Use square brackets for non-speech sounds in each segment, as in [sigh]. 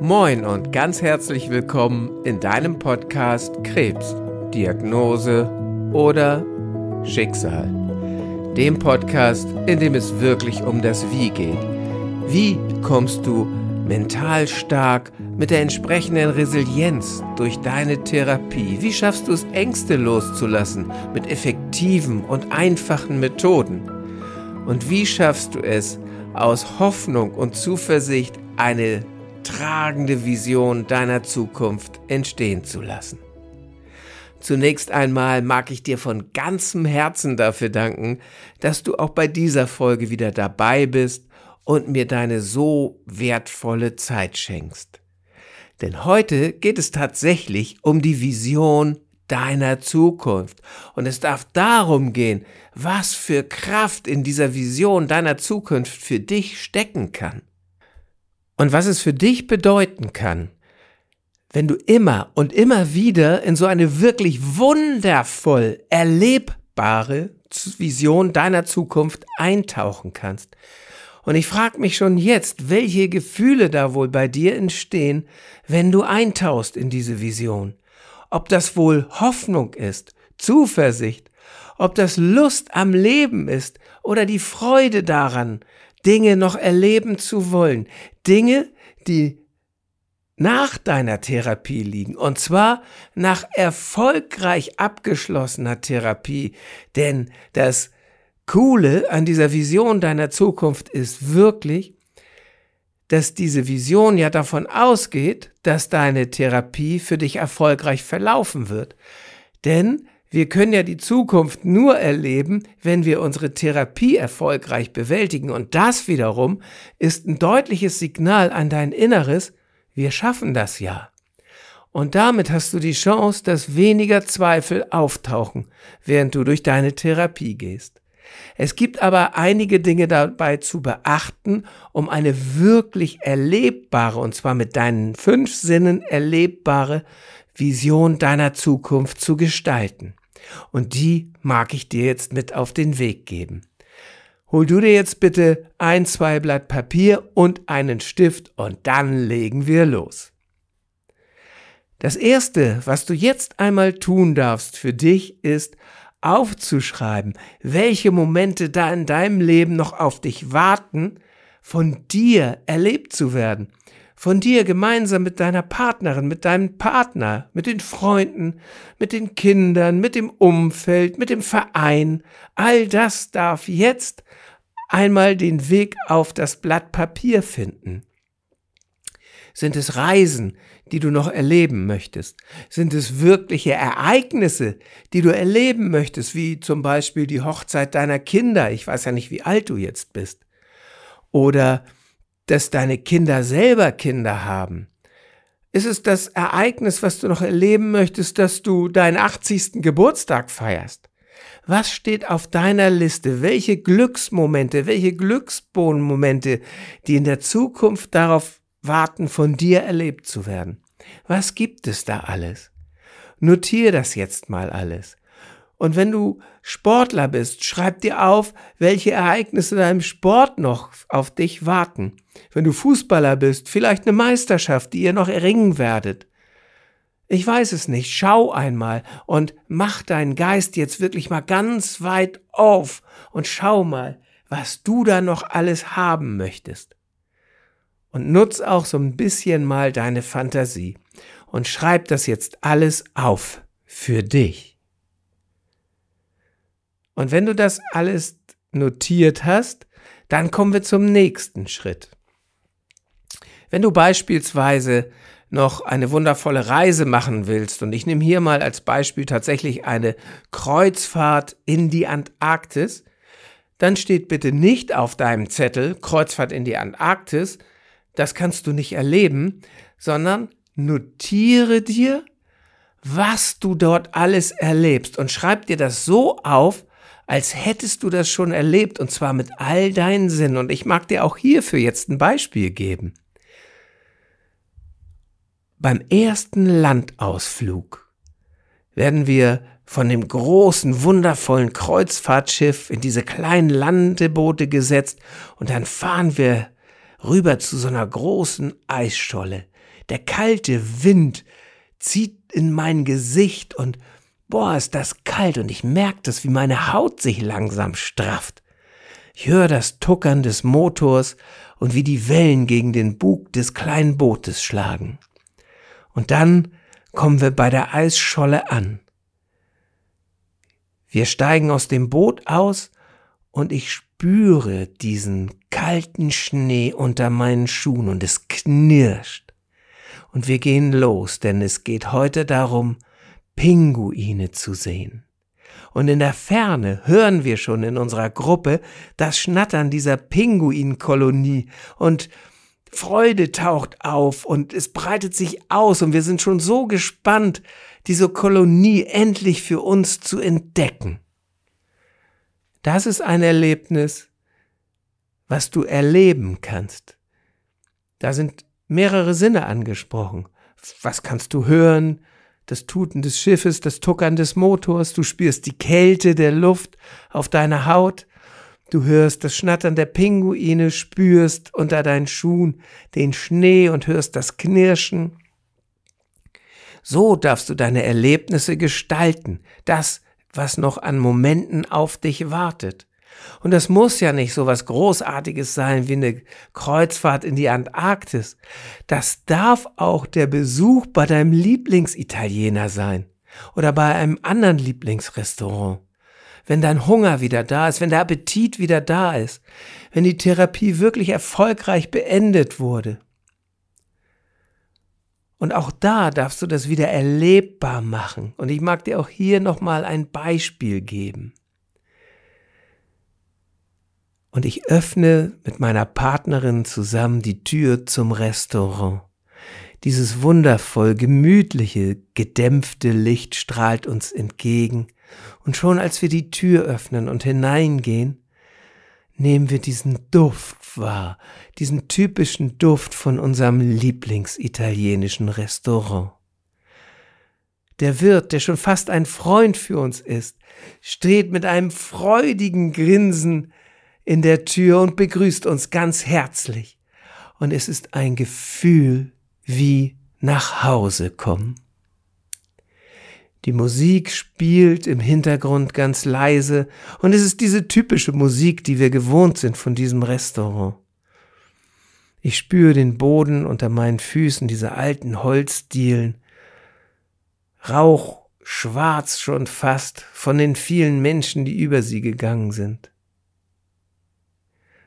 Moin und ganz herzlich willkommen in deinem Podcast Krebs, Diagnose oder Schicksal. Dem Podcast, in dem es wirklich um das Wie geht. Wie kommst du mental stark mit der entsprechenden Resilienz durch deine Therapie? Wie schaffst du es, Ängste loszulassen mit effektiven und einfachen Methoden? Und wie schaffst du es, aus Hoffnung und Zuversicht eine tragende Vision deiner Zukunft entstehen zu lassen. Zunächst einmal mag ich dir von ganzem Herzen dafür danken, dass du auch bei dieser Folge wieder dabei bist und mir deine so wertvolle Zeit schenkst. Denn heute geht es tatsächlich um die Vision deiner Zukunft. Und es darf darum gehen, was für Kraft in dieser Vision deiner Zukunft für dich stecken kann. Und was es für dich bedeuten kann, wenn du immer und immer wieder in so eine wirklich wundervoll erlebbare Vision deiner Zukunft eintauchen kannst. Und ich frage mich schon jetzt, welche Gefühle da wohl bei dir entstehen, wenn du eintauchst in diese Vision. Ob das wohl Hoffnung ist, Zuversicht, ob das Lust am Leben ist oder die Freude daran, Dinge noch erleben zu wollen. Dinge, die nach deiner Therapie liegen. Und zwar nach erfolgreich abgeschlossener Therapie. Denn das Coole an dieser Vision deiner Zukunft ist wirklich, dass diese Vision ja davon ausgeht, dass deine Therapie für dich erfolgreich verlaufen wird. Denn wir können ja die Zukunft nur erleben, wenn wir unsere Therapie erfolgreich bewältigen. Und das wiederum ist ein deutliches Signal an dein Inneres, wir schaffen das ja. Und damit hast du die Chance, dass weniger Zweifel auftauchen, während du durch deine Therapie gehst. Es gibt aber einige Dinge dabei zu beachten, um eine wirklich erlebbare, und zwar mit deinen fünf Sinnen erlebbare Vision deiner Zukunft zu gestalten. Und die mag ich dir jetzt mit auf den Weg geben. Hol du dir jetzt bitte ein, zwei Blatt Papier und einen Stift und dann legen wir los. Das erste, was du jetzt einmal tun darfst für dich, ist aufzuschreiben, welche Momente da in deinem Leben noch auf dich warten, von dir erlebt zu werden von dir gemeinsam mit deiner Partnerin, mit deinem Partner, mit den Freunden, mit den Kindern, mit dem Umfeld, mit dem Verein, all das darf jetzt einmal den Weg auf das Blatt Papier finden. Sind es Reisen, die du noch erleben möchtest? Sind es wirkliche Ereignisse, die du erleben möchtest, wie zum Beispiel die Hochzeit deiner Kinder? Ich weiß ja nicht, wie alt du jetzt bist. Oder dass deine Kinder selber Kinder haben? Ist es das Ereignis, was du noch erleben möchtest, dass du deinen 80. Geburtstag feierst? Was steht auf deiner Liste? Welche Glücksmomente, welche Glücksbohnenmomente, die in der Zukunft darauf warten, von dir erlebt zu werden? Was gibt es da alles? Notier das jetzt mal alles. Und wenn du Sportler bist, schreib dir auf, welche Ereignisse deinem Sport noch auf dich warten. Wenn du Fußballer bist, vielleicht eine Meisterschaft, die ihr noch erringen werdet. Ich weiß es nicht. Schau einmal und mach deinen Geist jetzt wirklich mal ganz weit auf und schau mal, was du da noch alles haben möchtest. Und nutz auch so ein bisschen mal deine Fantasie und schreib das jetzt alles auf für dich. Und wenn du das alles notiert hast, dann kommen wir zum nächsten Schritt. Wenn du beispielsweise noch eine wundervolle Reise machen willst, und ich nehme hier mal als Beispiel tatsächlich eine Kreuzfahrt in die Antarktis, dann steht bitte nicht auf deinem Zettel Kreuzfahrt in die Antarktis, das kannst du nicht erleben, sondern notiere dir, was du dort alles erlebst und schreib dir das so auf, als hättest du das schon erlebt und zwar mit all deinen Sinnen. Und ich mag dir auch hierfür jetzt ein Beispiel geben. Beim ersten Landausflug werden wir von dem großen, wundervollen Kreuzfahrtschiff in diese kleinen Landeboote gesetzt und dann fahren wir rüber zu so einer großen Eisscholle. Der kalte Wind zieht in mein Gesicht und boah, ist das kalt und ich merke das, wie meine Haut sich langsam strafft. Ich höre das Tuckern des Motors und wie die Wellen gegen den Bug des kleinen Bootes schlagen. Und dann kommen wir bei der Eisscholle an. Wir steigen aus dem Boot aus und ich spüre diesen kalten Schnee unter meinen Schuhen und es knirscht. Und wir gehen los, denn es geht heute darum, Pinguine zu sehen. Und in der Ferne hören wir schon in unserer Gruppe das Schnattern dieser Pinguinkolonie und Freude taucht auf und es breitet sich aus und wir sind schon so gespannt, diese Kolonie endlich für uns zu entdecken. Das ist ein Erlebnis, was du erleben kannst. Da sind mehrere Sinne angesprochen. Was kannst du hören? Das Tuten des Schiffes, das Tuckern des Motors, du spürst die Kälte der Luft auf deiner Haut, Du hörst das Schnattern der Pinguine, spürst unter deinen Schuhen den Schnee und hörst das Knirschen. So darfst du deine Erlebnisse gestalten, das, was noch an Momenten auf dich wartet. Und das muss ja nicht so was Großartiges sein wie eine Kreuzfahrt in die Antarktis. Das darf auch der Besuch bei deinem Lieblingsitaliener sein oder bei einem anderen Lieblingsrestaurant wenn dein Hunger wieder da ist, wenn der Appetit wieder da ist, wenn die Therapie wirklich erfolgreich beendet wurde. Und auch da darfst du das wieder erlebbar machen. Und ich mag dir auch hier nochmal ein Beispiel geben. Und ich öffne mit meiner Partnerin zusammen die Tür zum Restaurant. Dieses wundervoll gemütliche, gedämpfte Licht strahlt uns entgegen und schon als wir die Tür öffnen und hineingehen, nehmen wir diesen Duft wahr, diesen typischen Duft von unserem Lieblingsitalienischen Restaurant. Der Wirt, der schon fast ein Freund für uns ist, steht mit einem freudigen Grinsen in der Tür und begrüßt uns ganz herzlich. Und es ist ein Gefühl wie nach Hause kommen. Die Musik spielt im Hintergrund ganz leise und es ist diese typische Musik, die wir gewohnt sind von diesem Restaurant. Ich spüre den Boden unter meinen Füßen, diese alten Holzdielen. Rauch schwarz schon fast von den vielen Menschen, die über sie gegangen sind.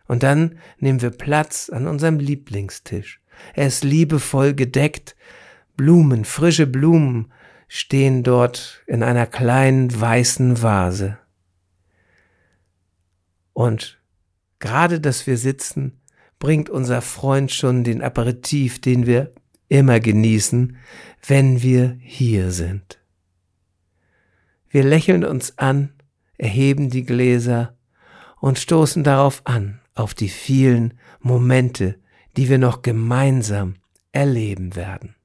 Und dann nehmen wir Platz an unserem Lieblingstisch. Er ist liebevoll gedeckt, Blumen, frische Blumen stehen dort in einer kleinen weißen Vase. Und gerade, dass wir sitzen, bringt unser Freund schon den Aperitif, den wir immer genießen, wenn wir hier sind. Wir lächeln uns an, erheben die Gläser und stoßen darauf an, auf die vielen Momente, die wir noch gemeinsam erleben werden.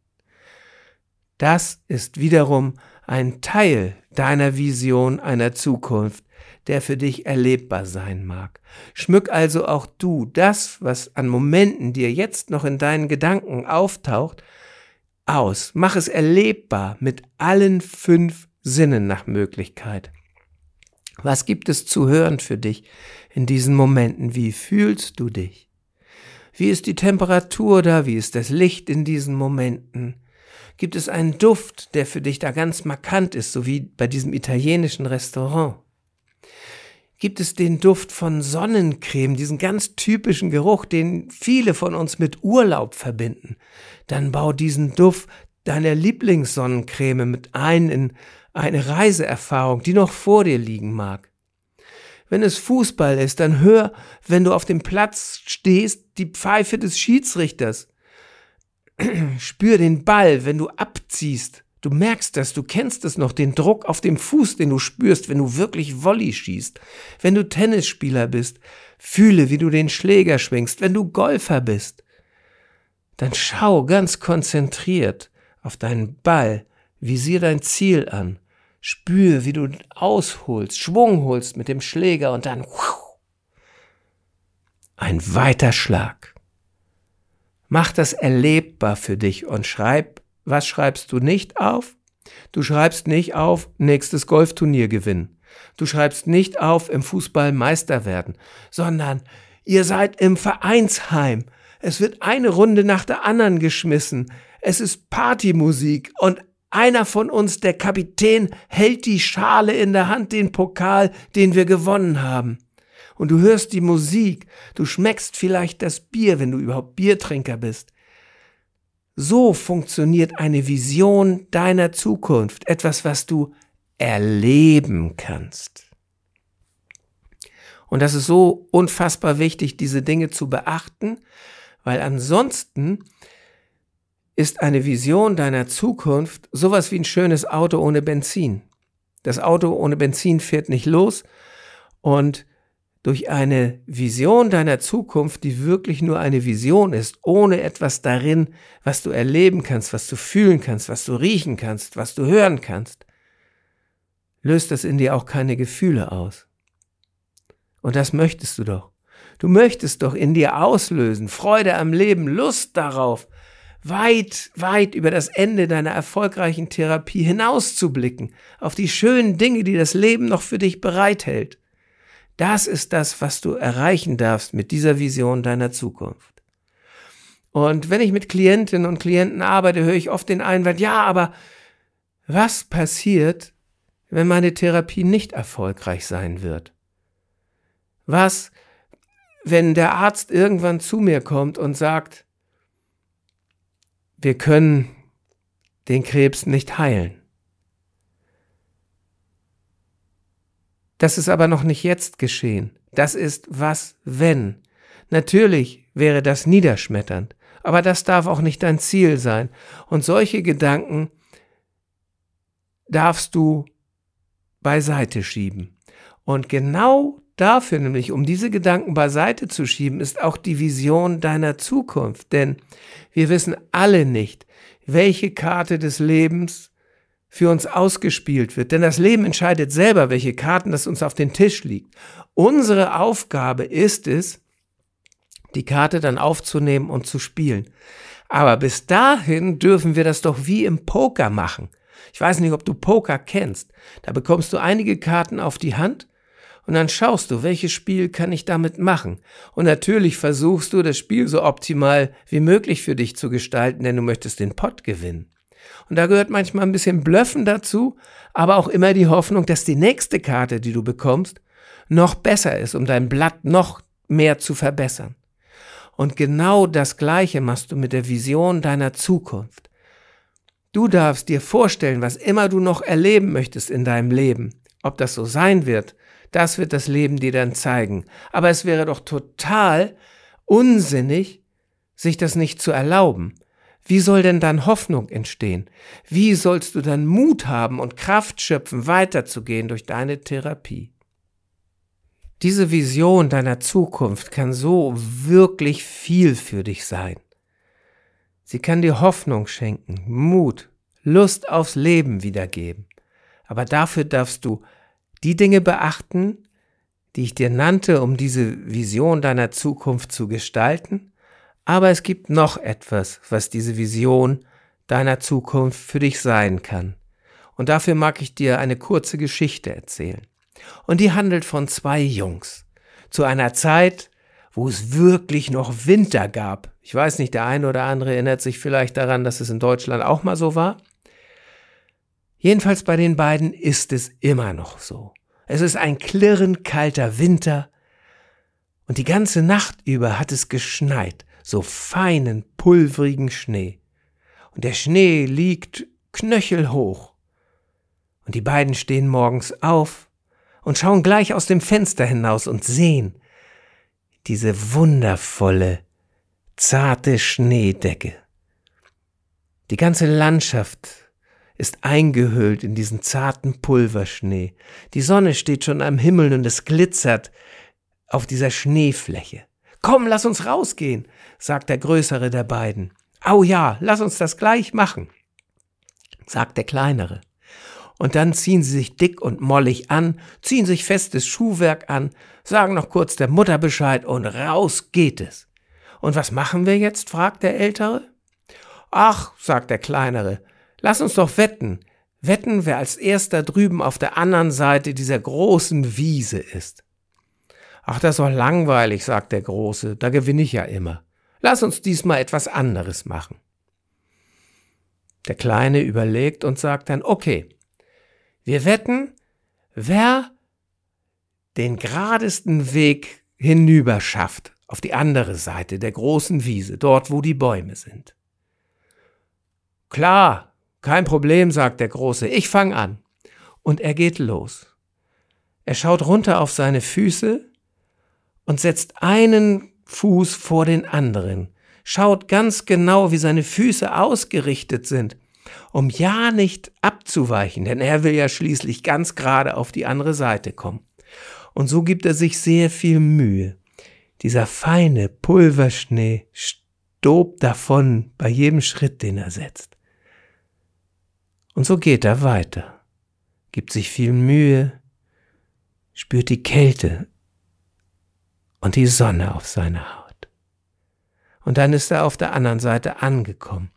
Das ist wiederum ein Teil deiner Vision einer Zukunft, der für dich erlebbar sein mag. Schmück also auch du das, was an Momenten dir jetzt noch in deinen Gedanken auftaucht, aus. Mach es erlebbar mit allen fünf Sinnen nach Möglichkeit. Was gibt es zu hören für dich in diesen Momenten? Wie fühlst du dich? Wie ist die Temperatur da? Wie ist das Licht in diesen Momenten? Gibt es einen Duft, der für dich da ganz markant ist, so wie bei diesem italienischen Restaurant? Gibt es den Duft von Sonnencreme, diesen ganz typischen Geruch, den viele von uns mit Urlaub verbinden? Dann bau diesen Duft deiner Lieblingssonnencreme mit ein in eine Reiseerfahrung, die noch vor dir liegen mag. Wenn es Fußball ist, dann hör, wenn du auf dem Platz stehst, die Pfeife des Schiedsrichters. [clears throat] Spür den Ball, wenn du abziehst. Du merkst das, du kennst es noch, den Druck auf dem Fuß, den du spürst, wenn du wirklich Volley schießt. Wenn du Tennisspieler bist, fühle, wie du den Schläger schwingst. Wenn du Golfer bist, dann schau ganz konzentriert auf deinen Ball, visier dein Ziel an. Spür, wie du ausholst, Schwung holst mit dem Schläger und dann ein weiter Schlag. Mach das erlebbar für dich und schreib, was schreibst du nicht auf? Du schreibst nicht auf, nächstes Golfturnier gewinnen. Du schreibst nicht auf, im Fußball Meister werden, sondern ihr seid im Vereinsheim. Es wird eine Runde nach der anderen geschmissen. Es ist Partymusik und einer von uns, der Kapitän, hält die Schale in der Hand, den Pokal, den wir gewonnen haben. Und du hörst die Musik, du schmeckst vielleicht das Bier, wenn du überhaupt Biertrinker bist. So funktioniert eine Vision deiner Zukunft, etwas, was du erleben kannst. Und das ist so unfassbar wichtig, diese Dinge zu beachten, weil ansonsten ist eine Vision deiner Zukunft sowas wie ein schönes Auto ohne Benzin. Das Auto ohne Benzin fährt nicht los und durch eine Vision deiner Zukunft, die wirklich nur eine Vision ist, ohne etwas darin, was du erleben kannst, was du fühlen kannst, was du riechen kannst, was du hören kannst, löst das in dir auch keine Gefühle aus. Und das möchtest du doch. Du möchtest doch in dir auslösen, Freude am Leben, Lust darauf, weit, weit über das Ende deiner erfolgreichen Therapie hinauszublicken, auf die schönen Dinge, die das Leben noch für dich bereithält. Das ist das, was du erreichen darfst mit dieser Vision deiner Zukunft. Und wenn ich mit Klientinnen und Klienten arbeite, höre ich oft den Einwand, ja, aber was passiert, wenn meine Therapie nicht erfolgreich sein wird? Was, wenn der Arzt irgendwann zu mir kommt und sagt, wir können den Krebs nicht heilen? Das ist aber noch nicht jetzt geschehen. Das ist was, wenn. Natürlich wäre das niederschmetternd, aber das darf auch nicht dein Ziel sein. Und solche Gedanken darfst du beiseite schieben. Und genau dafür, nämlich um diese Gedanken beiseite zu schieben, ist auch die Vision deiner Zukunft. Denn wir wissen alle nicht, welche Karte des Lebens für uns ausgespielt wird. Denn das Leben entscheidet selber, welche Karten das uns auf den Tisch liegt. Unsere Aufgabe ist es, die Karte dann aufzunehmen und zu spielen. Aber bis dahin dürfen wir das doch wie im Poker machen. Ich weiß nicht, ob du Poker kennst. Da bekommst du einige Karten auf die Hand und dann schaust du, welches Spiel kann ich damit machen. Und natürlich versuchst du, das Spiel so optimal wie möglich für dich zu gestalten, denn du möchtest den Pot gewinnen. Und da gehört manchmal ein bisschen Blöffen dazu, aber auch immer die Hoffnung, dass die nächste Karte, die du bekommst, noch besser ist, um dein Blatt noch mehr zu verbessern. Und genau das Gleiche machst du mit der Vision deiner Zukunft. Du darfst dir vorstellen, was immer du noch erleben möchtest in deinem Leben. Ob das so sein wird, das wird das Leben dir dann zeigen. Aber es wäre doch total unsinnig, sich das nicht zu erlauben. Wie soll denn dann Hoffnung entstehen? Wie sollst du dann Mut haben und Kraft schöpfen, weiterzugehen durch deine Therapie? Diese Vision deiner Zukunft kann so wirklich viel für dich sein. Sie kann dir Hoffnung schenken, Mut, Lust aufs Leben wiedergeben. Aber dafür darfst du die Dinge beachten, die ich dir nannte, um diese Vision deiner Zukunft zu gestalten, aber es gibt noch etwas, was diese Vision deiner Zukunft für dich sein kann. Und dafür mag ich dir eine kurze Geschichte erzählen. Und die handelt von zwei Jungs. Zu einer Zeit, wo es wirklich noch Winter gab. Ich weiß nicht, der eine oder andere erinnert sich vielleicht daran, dass es in Deutschland auch mal so war. Jedenfalls bei den beiden ist es immer noch so. Es ist ein klirrend kalter Winter und die ganze Nacht über hat es geschneit so feinen, pulverigen Schnee. Und der Schnee liegt knöchelhoch. Und die beiden stehen morgens auf und schauen gleich aus dem Fenster hinaus und sehen diese wundervolle, zarte Schneedecke. Die ganze Landschaft ist eingehüllt in diesen zarten Pulverschnee. Die Sonne steht schon am Himmel und es glitzert auf dieser Schneefläche. Komm, lass uns rausgehen, sagt der größere der beiden. Au ja, lass uns das gleich machen, sagt der kleinere. Und dann ziehen sie sich dick und mollig an, ziehen sich festes Schuhwerk an, sagen noch kurz der Mutter Bescheid und raus geht es. Und was machen wir jetzt? fragt der Ältere. Ach, sagt der Kleinere, lass uns doch wetten. Wetten, wer als erster drüben auf der anderen Seite dieser großen Wiese ist. Ach, das ist doch langweilig, sagt der Große, da gewinne ich ja immer. Lass uns diesmal etwas anderes machen. Der Kleine überlegt und sagt dann, okay, wir wetten, wer den geradesten Weg hinüber schafft, auf die andere Seite der großen Wiese, dort wo die Bäume sind. Klar, kein Problem, sagt der Große, ich fang an. Und er geht los. Er schaut runter auf seine Füße und setzt einen Fuß vor den anderen, schaut ganz genau, wie seine Füße ausgerichtet sind, um ja nicht abzuweichen, denn er will ja schließlich ganz gerade auf die andere Seite kommen. Und so gibt er sich sehr viel Mühe. Dieser feine Pulverschnee stobt davon bei jedem Schritt, den er setzt. Und so geht er weiter, gibt sich viel Mühe, spürt die Kälte und die Sonne auf seiner Haut. Und dann ist er auf der anderen Seite angekommen.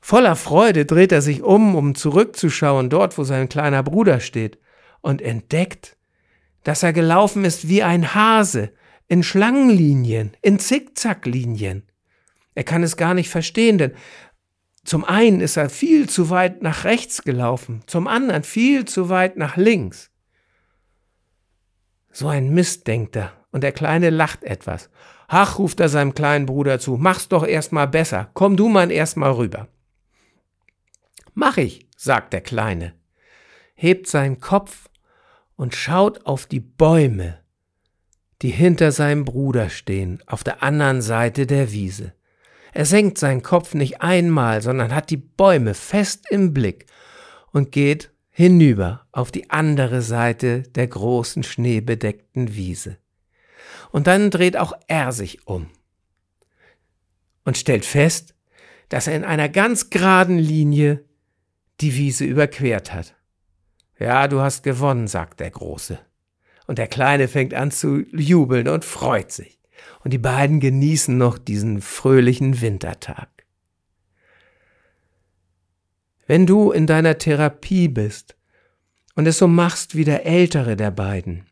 Voller Freude dreht er sich um, um zurückzuschauen, dort, wo sein kleiner Bruder steht, und entdeckt, dass er gelaufen ist wie ein Hase, in Schlangenlinien, in Zickzacklinien. Er kann es gar nicht verstehen, denn zum einen ist er viel zu weit nach rechts gelaufen, zum anderen viel zu weit nach links. So ein Mist, denkt er, und der Kleine lacht etwas. Ach, ruft er seinem kleinen Bruder zu, mach's doch erst mal besser, komm du mal erst mal rüber. Mach ich, sagt der Kleine, hebt seinen Kopf und schaut auf die Bäume, die hinter seinem Bruder stehen, auf der anderen Seite der Wiese. Er senkt seinen Kopf nicht einmal, sondern hat die Bäume fest im Blick und geht hinüber auf die andere Seite der großen schneebedeckten Wiese. Und dann dreht auch er sich um und stellt fest, dass er in einer ganz geraden Linie die Wiese überquert hat. Ja, du hast gewonnen, sagt der Große. Und der Kleine fängt an zu jubeln und freut sich. Und die beiden genießen noch diesen fröhlichen Wintertag. Wenn du in deiner Therapie bist und es so machst wie der ältere der beiden,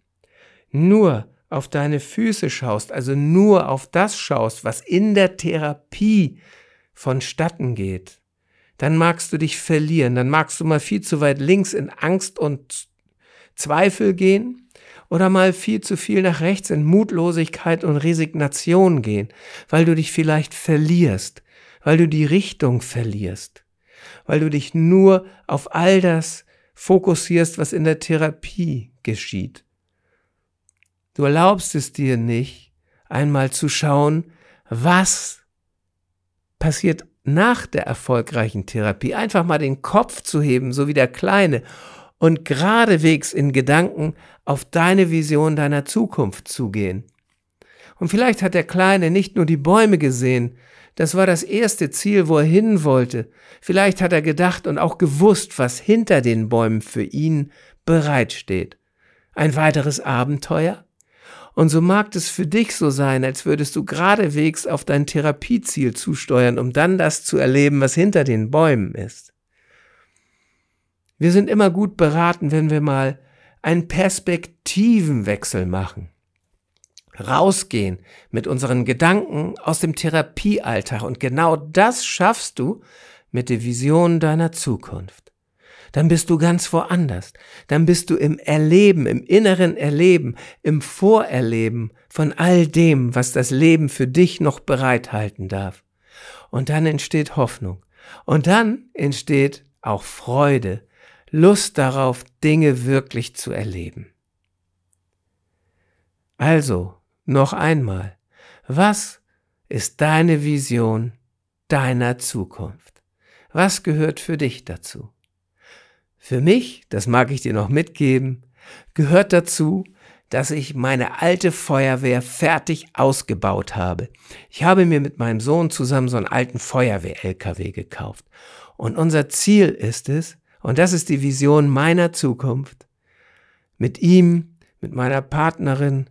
nur auf deine Füße schaust, also nur auf das schaust, was in der Therapie vonstatten geht, dann magst du dich verlieren, dann magst du mal viel zu weit links in Angst und Zweifel gehen oder mal viel zu viel nach rechts in Mutlosigkeit und Resignation gehen, weil du dich vielleicht verlierst, weil du die Richtung verlierst, weil du dich nur auf all das fokussierst, was in der Therapie geschieht. Du erlaubst es dir nicht, einmal zu schauen, was passiert nach der erfolgreichen Therapie. Einfach mal den Kopf zu heben, so wie der Kleine, und geradewegs in Gedanken auf deine Vision deiner Zukunft zu gehen. Und vielleicht hat der Kleine nicht nur die Bäume gesehen, das war das erste Ziel, wo er hin wollte. Vielleicht hat er gedacht und auch gewusst, was hinter den Bäumen für ihn bereitsteht. Ein weiteres Abenteuer? Und so mag es für dich so sein, als würdest du geradewegs auf dein Therapieziel zusteuern, um dann das zu erleben, was hinter den Bäumen ist. Wir sind immer gut beraten, wenn wir mal einen Perspektivenwechsel machen. Rausgehen mit unseren Gedanken aus dem Therapiealltag. Und genau das schaffst du mit der Vision deiner Zukunft dann bist du ganz woanders. Dann bist du im Erleben, im inneren Erleben, im Vorerleben von all dem, was das Leben für dich noch bereithalten darf. Und dann entsteht Hoffnung. Und dann entsteht auch Freude, Lust darauf, Dinge wirklich zu erleben. Also, noch einmal, was ist deine Vision deiner Zukunft? Was gehört für dich dazu? Für mich, das mag ich dir noch mitgeben, gehört dazu, dass ich meine alte Feuerwehr fertig ausgebaut habe. Ich habe mir mit meinem Sohn zusammen so einen alten Feuerwehr-LKW gekauft. Und unser Ziel ist es, und das ist die Vision meiner Zukunft, mit ihm, mit meiner Partnerin,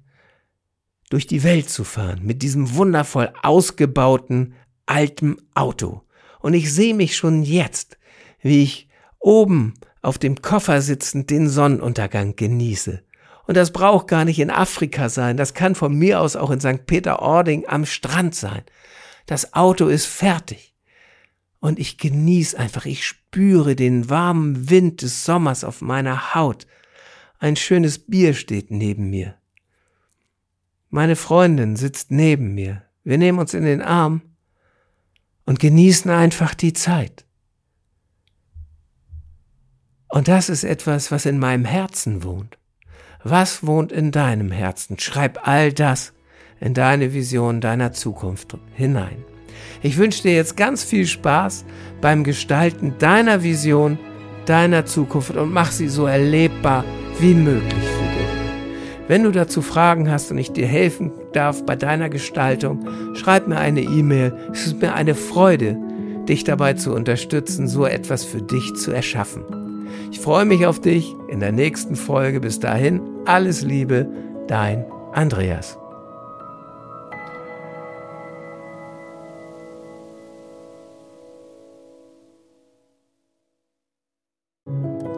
durch die Welt zu fahren mit diesem wundervoll ausgebauten alten Auto. Und ich sehe mich schon jetzt, wie ich oben auf dem Koffer sitzend den Sonnenuntergang genieße. Und das braucht gar nicht in Afrika sein, das kann von mir aus auch in St. Peter-Ording am Strand sein. Das Auto ist fertig. Und ich genieße einfach, ich spüre den warmen Wind des Sommers auf meiner Haut. Ein schönes Bier steht neben mir. Meine Freundin sitzt neben mir. Wir nehmen uns in den Arm und genießen einfach die Zeit. Und das ist etwas, was in meinem Herzen wohnt. Was wohnt in deinem Herzen? Schreib all das in deine Vision deiner Zukunft hinein. Ich wünsche dir jetzt ganz viel Spaß beim Gestalten deiner Vision, deiner Zukunft und mach sie so erlebbar wie möglich für dich. Wenn du dazu Fragen hast und ich dir helfen darf bei deiner Gestaltung, schreib mir eine E-Mail. Es ist mir eine Freude, dich dabei zu unterstützen, so etwas für dich zu erschaffen. Ich freue mich auf dich in der nächsten Folge. Bis dahin, alles Liebe, dein Andreas.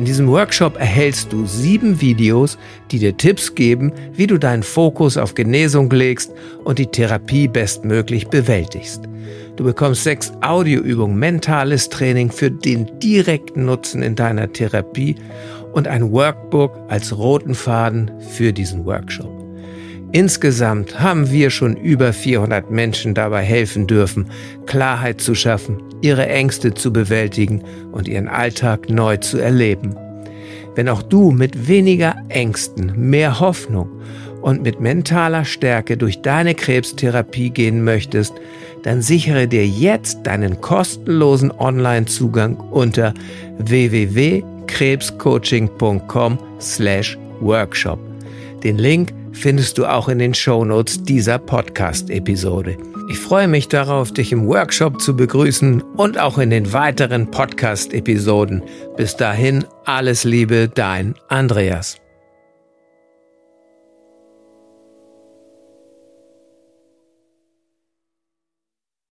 In diesem Workshop erhältst du sieben Videos, die dir Tipps geben, wie du deinen Fokus auf Genesung legst und die Therapie bestmöglich bewältigst. Du bekommst sechs Audioübungen, mentales Training für den direkten Nutzen in deiner Therapie und ein Workbook als roten Faden für diesen Workshop. Insgesamt haben wir schon über 400 Menschen dabei helfen dürfen, Klarheit zu schaffen, ihre Ängste zu bewältigen und ihren Alltag neu zu erleben. Wenn auch du mit weniger Ängsten, mehr Hoffnung und mit mentaler Stärke durch deine Krebstherapie gehen möchtest, dann sichere dir jetzt deinen kostenlosen Online-Zugang unter www.krebscoaching.com/workshop. Den Link findest du auch in den Shownotes dieser Podcast-Episode. Ich freue mich darauf, dich im Workshop zu begrüßen und auch in den weiteren Podcast-Episoden. Bis dahin alles Liebe, dein Andreas.